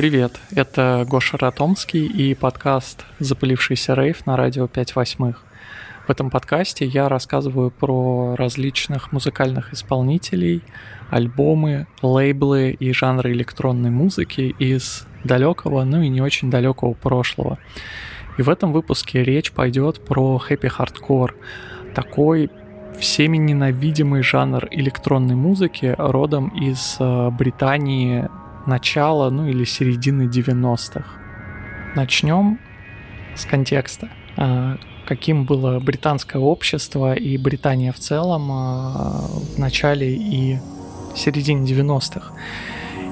Привет, это Гоша Ратомский и подкаст «Запылившийся рейв» на радио 5 восьмых. В этом подкасте я рассказываю про различных музыкальных исполнителей, альбомы, лейблы и жанры электронной музыки из далекого, ну и не очень далекого прошлого. И в этом выпуске речь пойдет про хэппи-хардкор, такой всеми ненавидимый жанр электронной музыки родом из э, Британии начала, ну или середины 90-х. Начнем с контекста. Э, каким было британское общество и Британия в целом э, в начале и середине 90-х.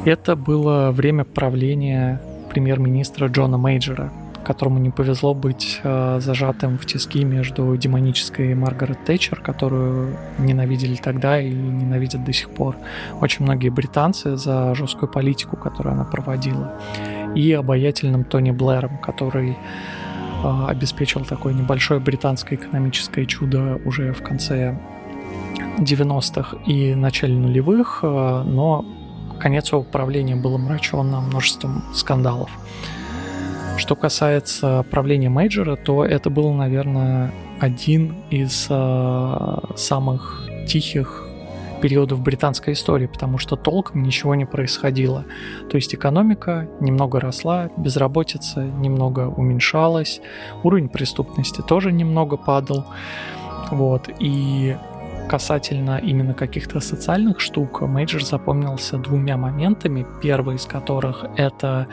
Это было время правления премьер-министра Джона Мейджера, которому не повезло быть э, зажатым в тиски между демонической Маргарет Тэтчер, которую ненавидели тогда и ненавидят до сих пор очень многие британцы за жесткую политику, которую она проводила, и обаятельным Тони Блэром, который э, обеспечил такое небольшое британское экономическое чудо уже в конце 90-х и начале нулевых, э, но конец его правления был омрачен множеством скандалов. Что касается правления Мейджора, то это был, наверное, один из э, самых тихих периодов британской истории, потому что толком ничего не происходило. То есть экономика немного росла, безработица немного уменьшалась, уровень преступности тоже немного падал. Вот, и касательно именно каких-то социальных штук, Мейджор запомнился двумя моментами. Первый из которых это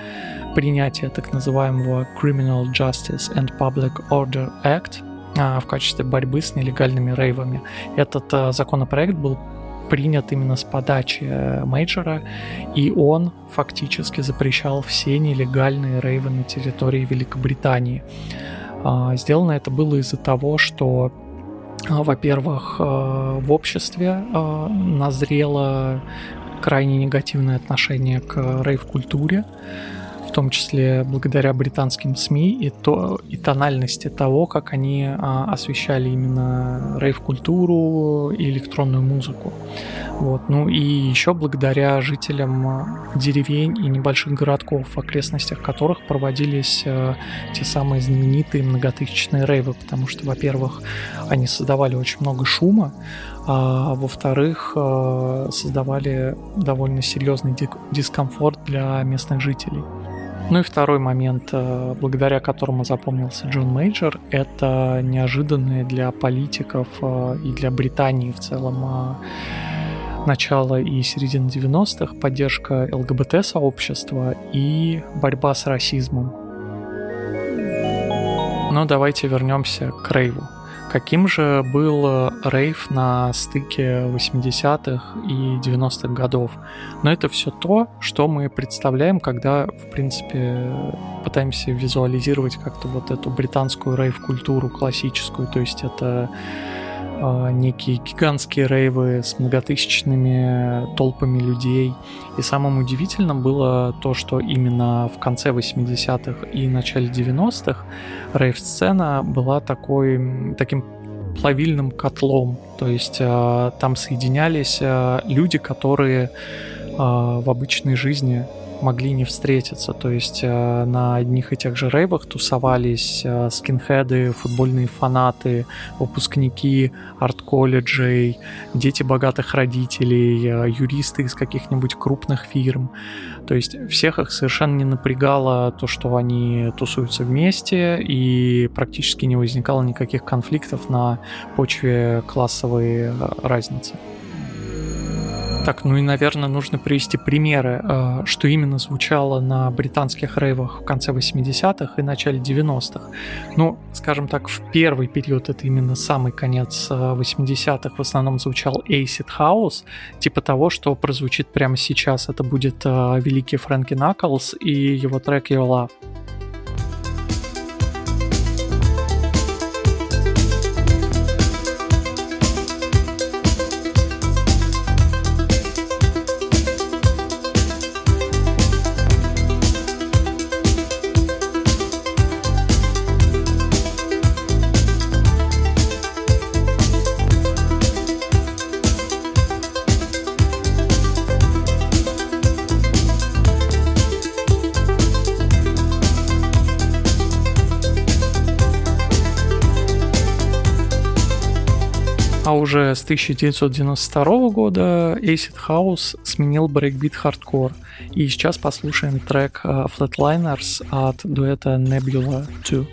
принятие так называемого Criminal Justice and Public Order Act а, в качестве борьбы с нелегальными рейвами. Этот а, законопроект был принят именно с подачи э, мейджора, и он фактически запрещал все нелегальные рейвы на территории Великобритании. А, сделано это было из-за того, что во-первых, а, в обществе а, назрело крайне негативное отношение к рейв-культуре, том числе благодаря британским СМИ и, то, и тональности того, как они освещали именно рейв-культуру и электронную музыку. Вот. Ну и еще благодаря жителям деревень и небольших городков, в окрестностях которых проводились э, те самые знаменитые многотысячные рейвы, потому что, во-первых, они создавали очень много шума, а во-вторых, э, создавали довольно серьезный дискомфорт для местных жителей. Ну и второй момент, э, благодаря которому запомнился Джон Мейджор, это неожиданные для политиков э, и для Британии в целом начала и середины 90-х, поддержка ЛГБТ-сообщества и борьба с расизмом. Но давайте вернемся к рейву. Каким же был рейв на стыке 80-х и 90-х годов? Но это все то, что мы представляем, когда, в принципе, пытаемся визуализировать как-то вот эту британскую рейв-культуру классическую. То есть это некие гигантские рейвы с многотысячными толпами людей. И самым удивительным было то, что именно в конце 80-х и начале 90-х рейв-сцена была такой, таким плавильным котлом. То есть э, там соединялись э, люди, которые в обычной жизни могли не встретиться. То есть э, на одних и тех же рейвах тусовались э, скинхеды, футбольные фанаты, выпускники арт-колледжей, дети богатых родителей, э, юристы из каких-нибудь крупных фирм. То есть всех их совершенно не напрягало то, что они тусуются вместе, и практически не возникало никаких конфликтов на почве классовой разницы. Так, ну и, наверное, нужно привести примеры, э, что именно звучало на британских рейвах в конце 80-х и начале 90-х. Ну, скажем так, в первый период, это именно самый конец 80-х, э, в основном звучал Acid House, типа того, что прозвучит прямо сейчас. Это будет э, великий Фрэнки Наклс и его трек Your Love. А уже с 1992 года Acid House сменил брейкбит хардкор. И сейчас послушаем трек э, Flatliners от дуэта Nebula 2.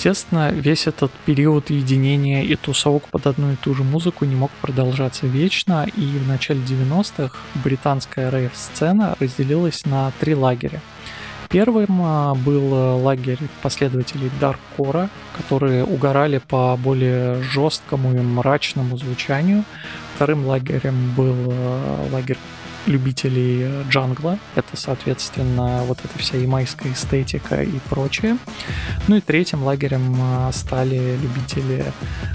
Естественно, весь этот период единения и тусовок под одну и ту же музыку не мог продолжаться вечно, и в начале 90-х британская рейв-сцена разделилась на три лагеря. Первым а, был лагерь последователей Дарккора, которые угорали по более жесткому и мрачному звучанию. Вторым лагерем был а, лагерь любителей э, джангла. Это, соответственно, вот эта вся ямайская эстетика и прочее. Ну и третьим лагерем э, стали любители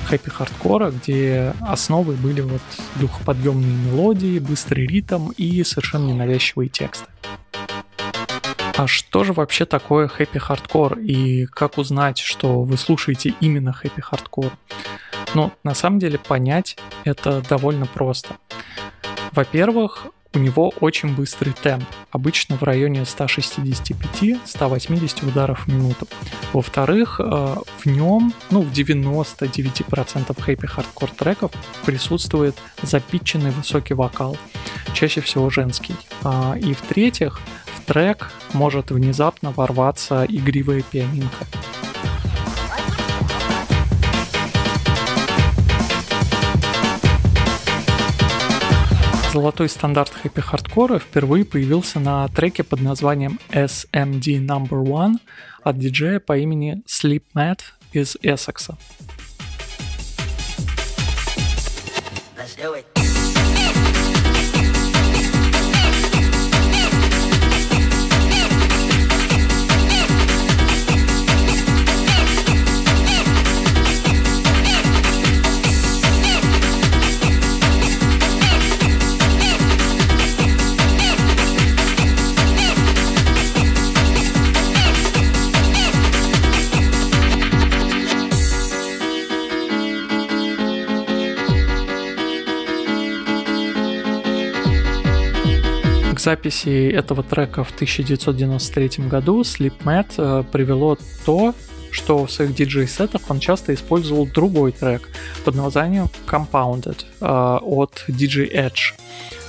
хэппи-хардкора, где основой были вот духоподъемные мелодии, быстрый ритм и совершенно ненавязчивые тексты. А что же вообще такое хэппи-хардкор и как узнать, что вы слушаете именно хэппи-хардкор? Ну, на самом деле понять это довольно просто. Во-первых, у него очень быстрый темп, обычно в районе 165-180 ударов в минуту. Во-вторых, э, в нем, ну, в 99% хэппи-хардкор треков присутствует запитченный высокий вокал, чаще всего женский. А, и в-третьих, в трек может внезапно ворваться игривая пианинка. Золотой стандарт хэппи-хардкора впервые появился на треке под названием SMD Number One от диджея по имени Sleep Matt из Эссекса. Let's do it. Записи этого трека в 1993 году Slipmatt э, привело то, что в своих диджей-сетах он часто использовал другой трек под названием Compounded э, от DJ Edge.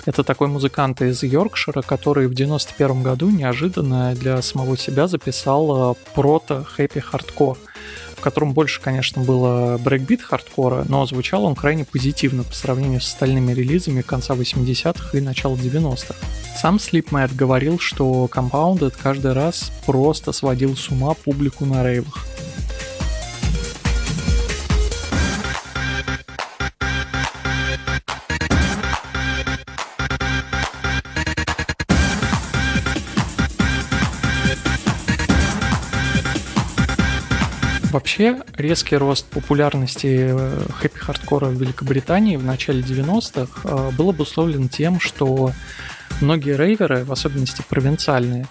Это такой музыкант из Йоркшира, который в 91 году неожиданно для самого себя записал э, прото-хэппи-хардкор в котором больше, конечно, было брейкбит хардкора, но звучал он крайне позитивно по сравнению с остальными релизами конца 80-х и начала 90-х. Сам Sleep говорил, что Compounded каждый раз просто сводил с ума публику на рейвах. Вообще, резкий рост популярности э, хэппи-хардкора в Великобритании в начале 90-х э, был обусловлен тем, что многие рейверы, в особенности провинциальные,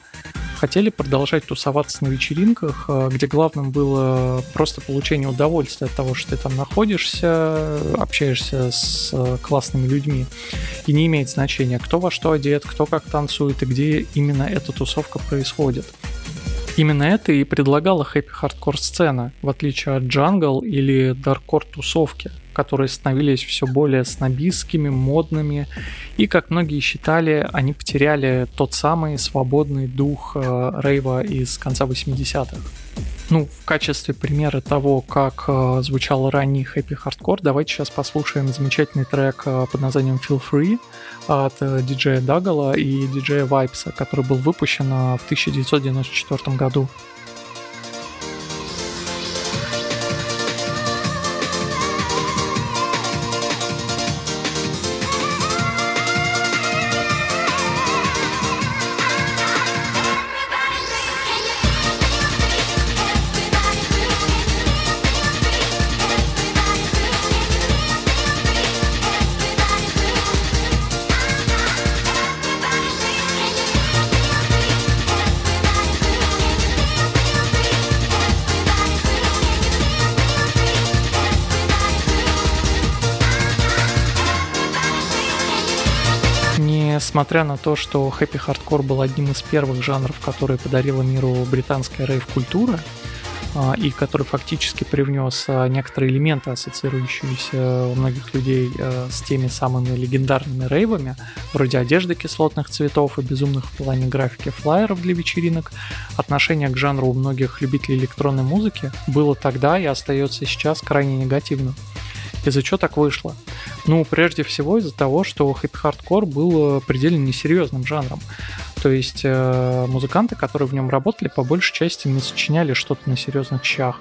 хотели продолжать тусоваться на вечеринках, э, где главным было просто получение удовольствия от того, что ты там находишься, общаешься с классными людьми. И не имеет значения, кто во что одет, кто как танцует и где именно эта тусовка происходит. Именно это и предлагала хэппи-хардкор сцена, в отличие от джангл или даркор тусовки, которые становились все более снобистскими, модными, и, как многие считали, они потеряли тот самый свободный дух э, рейва из конца 80-х. Ну, в качестве примера того, как э, звучал ранний хэппи-хардкор, давайте сейчас послушаем замечательный трек э, под названием Feel Free от э, диджея Дагала и диджея Вайбса, который был выпущен э, в 1994 году. Несмотря на то, что хэппи-хардкор был одним из первых жанров, которые подарила миру британская рейв-культура, а, и который фактически привнес а, некоторые элементы, ассоциирующиеся у многих людей а, с теми самыми легендарными рейвами, вроде одежды кислотных цветов и безумных в плане графики флайеров для вечеринок, отношение к жанру у многих любителей электронной музыки было тогда и остается сейчас крайне негативным. Из-за чего так вышло? Ну, прежде всего из-за того, что хэппи-хардкор был предельно несерьезным жанром. То есть э, музыканты, которые в нем работали, по большей части не сочиняли что-то на серьезных щах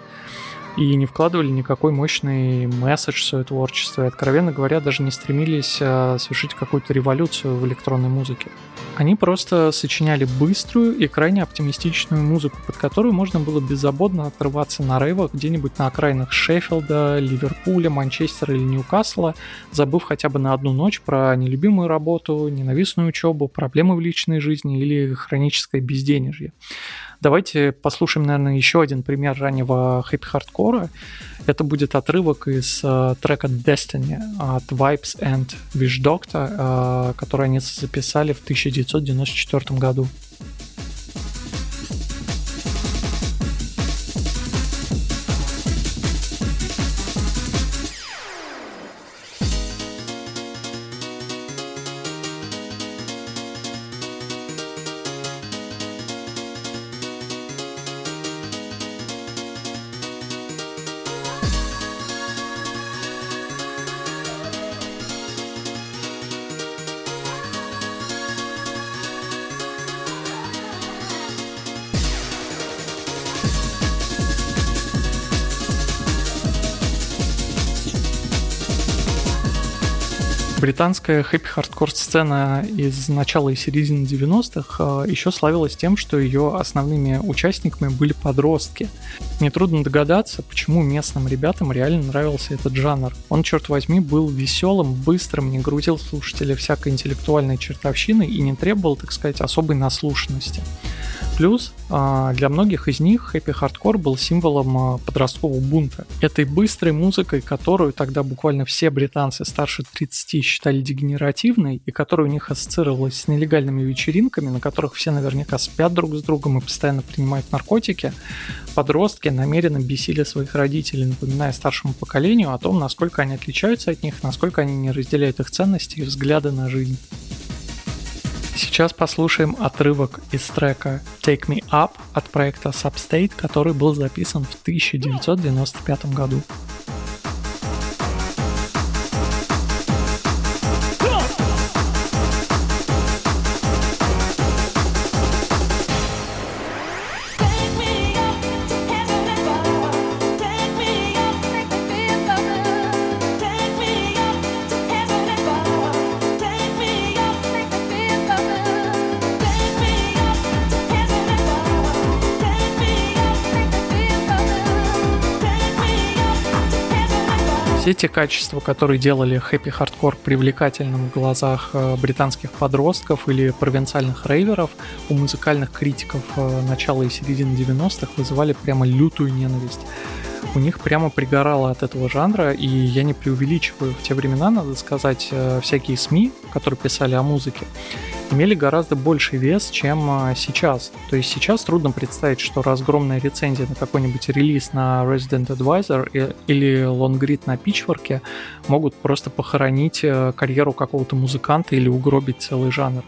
и не вкладывали никакой мощный месседж в свое творчество. И, откровенно говоря, даже не стремились э, совершить какую-то революцию в электронной музыке. Они просто сочиняли быструю и крайне оптимистичную музыку, под которую можно было беззаботно отрываться на рейвах где-нибудь на окраинах Шеффилда, Ливерпуля, Манчестера или Ньюкасла, забыв хотя бы на одну ночь про нелюбимую работу, ненавистную учебу, проблемы в личной жизни или хроническое безденежье. Давайте послушаем, наверное, еще один пример раннего хэппи-хардкора. Это будет отрывок из э, трека Destiny от Vibes and Wish Doctor, э, который они записали в 1994 году. Британская хэппи-хардкор сцена из начала и середины 90-х а, еще славилась тем, что ее основными участниками были подростки. Нетрудно догадаться, почему местным ребятам реально нравился этот жанр. Он, черт возьми, был веселым, быстрым, не грузил слушателя всякой интеллектуальной чертовщиной и не требовал, так сказать, особой наслушанности. Плюс а, для многих из них хэппи-хардкор был символом а, подросткового бунта. Этой быстрой музыкой, которую тогда буквально все британцы старше 30 считали дегенеративной, и которая у них ассоциировалась с нелегальными вечеринками, на которых все наверняка спят друг с другом и постоянно принимают наркотики, подростки намеренно бесили своих родителей, напоминая старшему поколению о том, насколько они отличаются от них, насколько они не разделяют их ценности и взгляды на жизнь. Сейчас послушаем отрывок из трека Take Me Up от проекта Substate, который был записан в 1995 году. Все те качества, которые делали хэппи-хардкор привлекательным в глазах э, британских подростков или провинциальных рейверов, у музыкальных критиков э, начала и середины 90-х вызывали прямо лютую ненависть у них прямо пригорало от этого жанра, и я не преувеличиваю. В те времена, надо сказать, э, всякие СМИ, которые писали о музыке, имели гораздо больший вес, чем э, сейчас. То есть сейчас трудно представить, что разгромная рецензия на какой-нибудь релиз на Resident Advisor или лонгрид на Pitchfork могут просто похоронить э, карьеру какого-то музыканта или угробить целый жанр.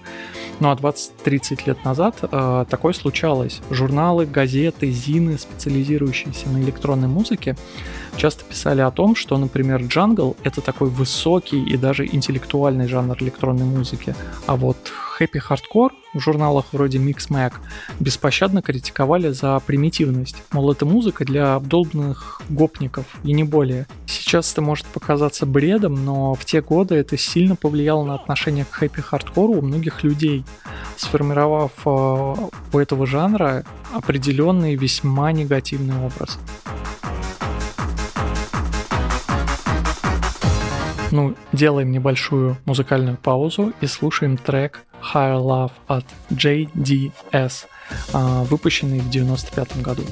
Ну а 20-30 лет назад э, такое случалось. Журналы, газеты, зины, специализирующиеся на электронной музыке, часто писали о том, что, например, джангл — это такой высокий и даже интеллектуальный жанр электронной музыки, а вот хэппи хардкор в журналах вроде Mixmag беспощадно критиковали за примитивность. Мол, это музыка для обдолбанных гопников и не более. Сейчас это может показаться бредом, но в те годы это сильно повлияло на отношение к хэппи хардкору у многих людей, сформировав э, у этого жанра определенный весьма негативный образ. Ну, делаем небольшую музыкальную паузу и слушаем трек Higher Love от JDS, а, выпущенный в 1995 году.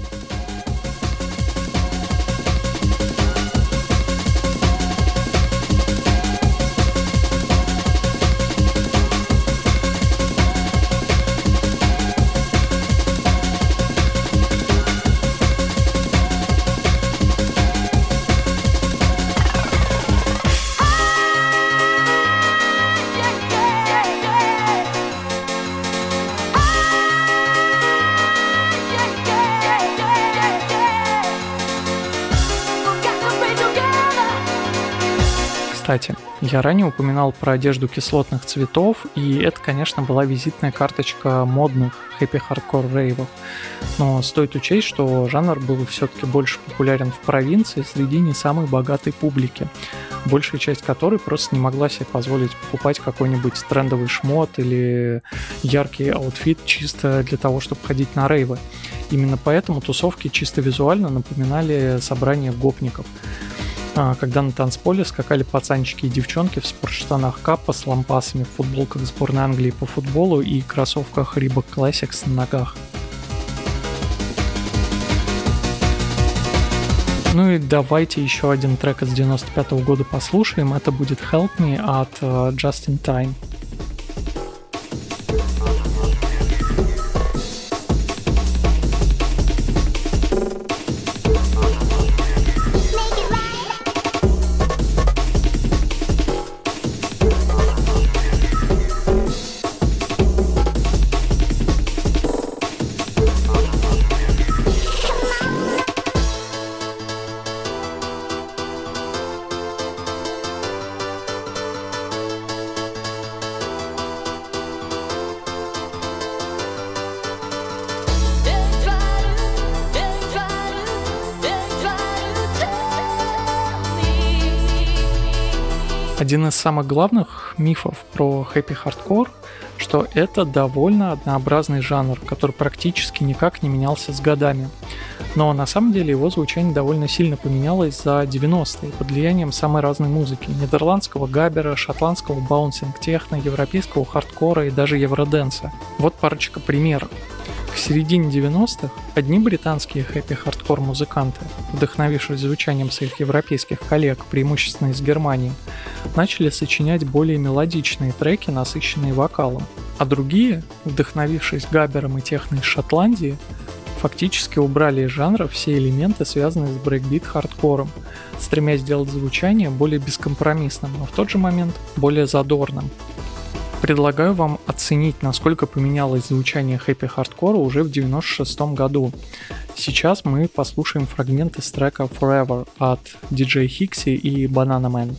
Я ранее упоминал про одежду кислотных цветов, и это, конечно, была визитная карточка модных хэппи-хардкор рейвов. Но стоит учесть, что жанр был все-таки больше популярен в провинции среди не самой богатой публики, большая часть которой просто не могла себе позволить покупать какой-нибудь трендовый шмот или яркий аутфит чисто для того, чтобы ходить на рейвы. Именно поэтому тусовки чисто визуально напоминали собрание гопников когда на танцполе скакали пацанчики и девчонки в спортштанах капа с лампасами, в футболках сборной Англии по футболу и кроссовках Reebok Classics на ногах. Ну и давайте еще один трек из 95 -го года послушаем. Это будет Help Me от uh, Just in Time. Один из самых главных мифов про хэппи-хардкор, что это довольно однообразный жанр, который практически никак не менялся с годами. Но на самом деле его звучание довольно сильно поменялось за 90-е под влиянием самой разной музыки. Нидерландского габера, шотландского bouncy techno, европейского хардкора и даже евроденса. Вот парочка примеров. К середине 90-х одни британские хэппи-хардкор музыканты, вдохновившись звучанием своих европейских коллег, преимущественно из Германии, начали сочинять более мелодичные треки, насыщенные вокалом, а другие, вдохновившись габером и техно из Шотландии, фактически убрали из жанра все элементы, связанные с брейкбит-хардкором, стремясь сделать звучание более бескомпромиссным, но в тот же момент более задорным. Предлагаю вам оценить, насколько поменялось звучание хэппи-хардкора уже в 96 году. Сейчас мы послушаем фрагмент из трека Forever от DJ Hixie и Banana Man.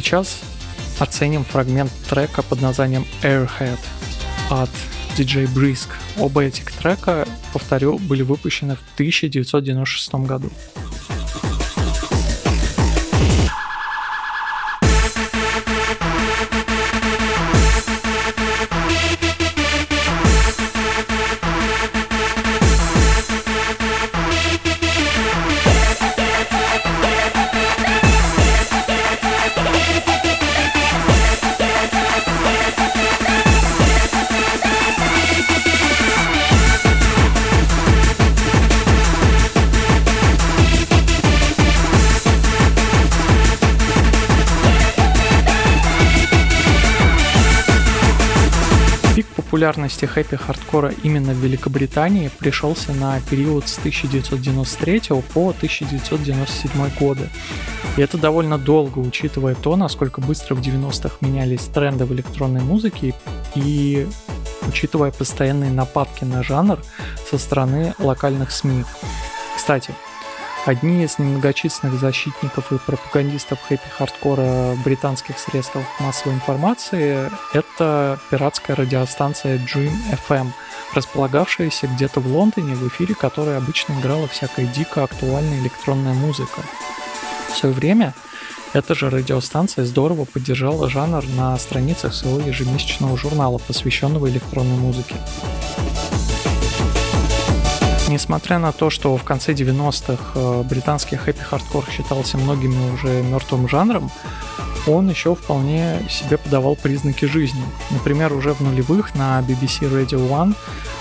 Сейчас оценим фрагмент трека под названием Airhead от DJ Brisk. Оба этих трека, повторю, были выпущены в 1996 году. Популярности хэппи-хардкора именно в Великобритании пришелся на период с 1993 по 1997 годы. И это довольно долго, учитывая то, насколько быстро в 90-х менялись тренды в электронной музыке и учитывая постоянные нападки на жанр со стороны локальных СМИ. Кстати, Одни из немногочисленных защитников и пропагандистов хэппи-хардкора британских средствах массовой информации — это пиратская радиостанция Dream FM, располагавшаяся где-то в Лондоне, в эфире которой обычно играла всякая дико актуальная электронная музыка. В свое время эта же радиостанция здорово поддержала жанр на страницах своего ежемесячного журнала, посвященного электронной музыке. Несмотря на то, что в конце 90-х э, британский хэппи-хардкор считался многими уже мертвым жанром, он еще вполне себе подавал признаки жизни. Например, уже в нулевых на BBC Radio One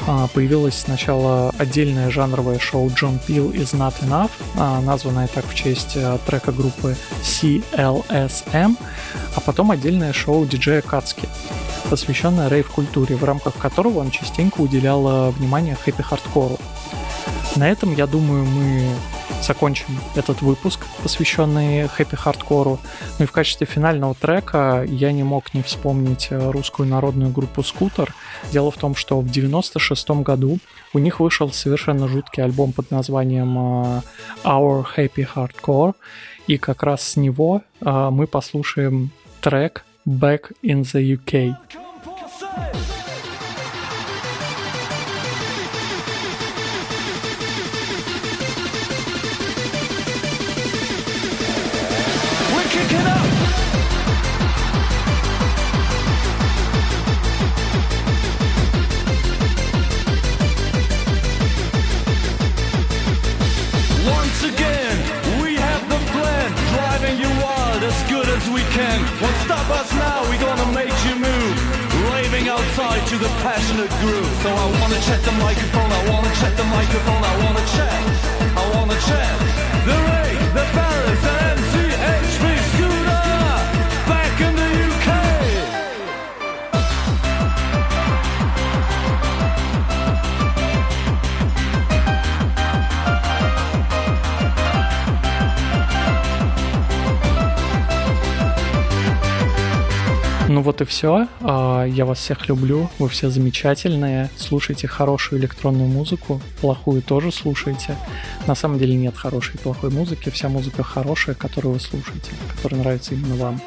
а, появилось сначала отдельное жанровое шоу John Peel is Not Enough, а, названное так в честь а, трека группы CLSM, а потом отдельное шоу диджея Kutski, посвященное рейв-культуре, в рамках которого он частенько уделял внимание хэппи-хардкору. На этом, я думаю, мы закончим этот выпуск, посвященный хэппи-хардкору. Ну и в качестве финального трека я не мог не вспомнить русскую народную группу «Скутер». Дело в том, что в 96 году у них вышел совершенно жуткий альбом под названием э, Our Happy Hardcore, и как раз с него э, мы послушаем трек back in the UK. Again, we have the plan, driving you wild as good as we can. Stop us. To the passionate groove. So I wanna check the microphone, I wanna check the microphone, I wanna check, I wanna check the Ray, the вот и все. А, я вас всех люблю. Вы все замечательные. Слушайте хорошую электронную музыку. Плохую тоже слушайте. На самом деле нет хорошей и плохой музыки. Вся музыка хорошая, которую вы слушаете, которая нравится именно вам.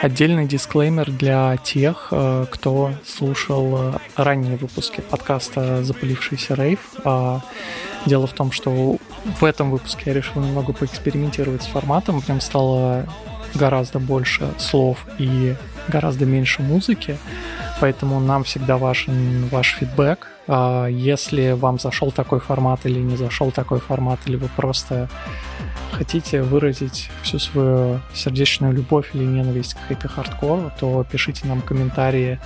Отдельный дисклеймер для тех, э, кто слушал э, ранние выпуски подкаста «Запылившийся рейв». А, дело в том, что в этом выпуске я решил немного поэкспериментировать с форматом. В нем стало гораздо больше слов и гораздо меньше музыки, поэтому нам всегда важен ваш фидбэк. А если вам зашел такой формат или не зашел такой формат, или вы просто хотите выразить всю свою сердечную любовь или ненависть к хэппи хардкору, то пишите нам комментарии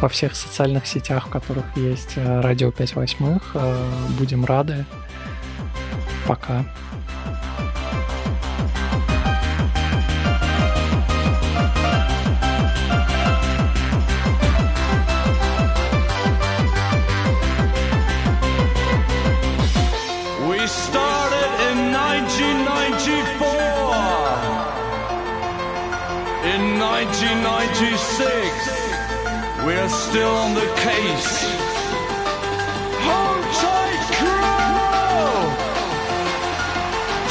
во всех социальных сетях, в которых есть э, радио 5 восьмых. Э, будем рады. Пока. Still on the case. Hold tight, crew!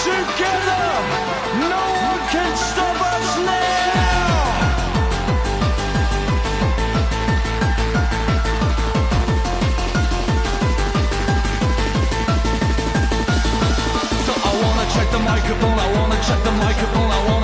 Together, no one can stop us now! So I wanna check the microphone, I wanna check the microphone, I wanna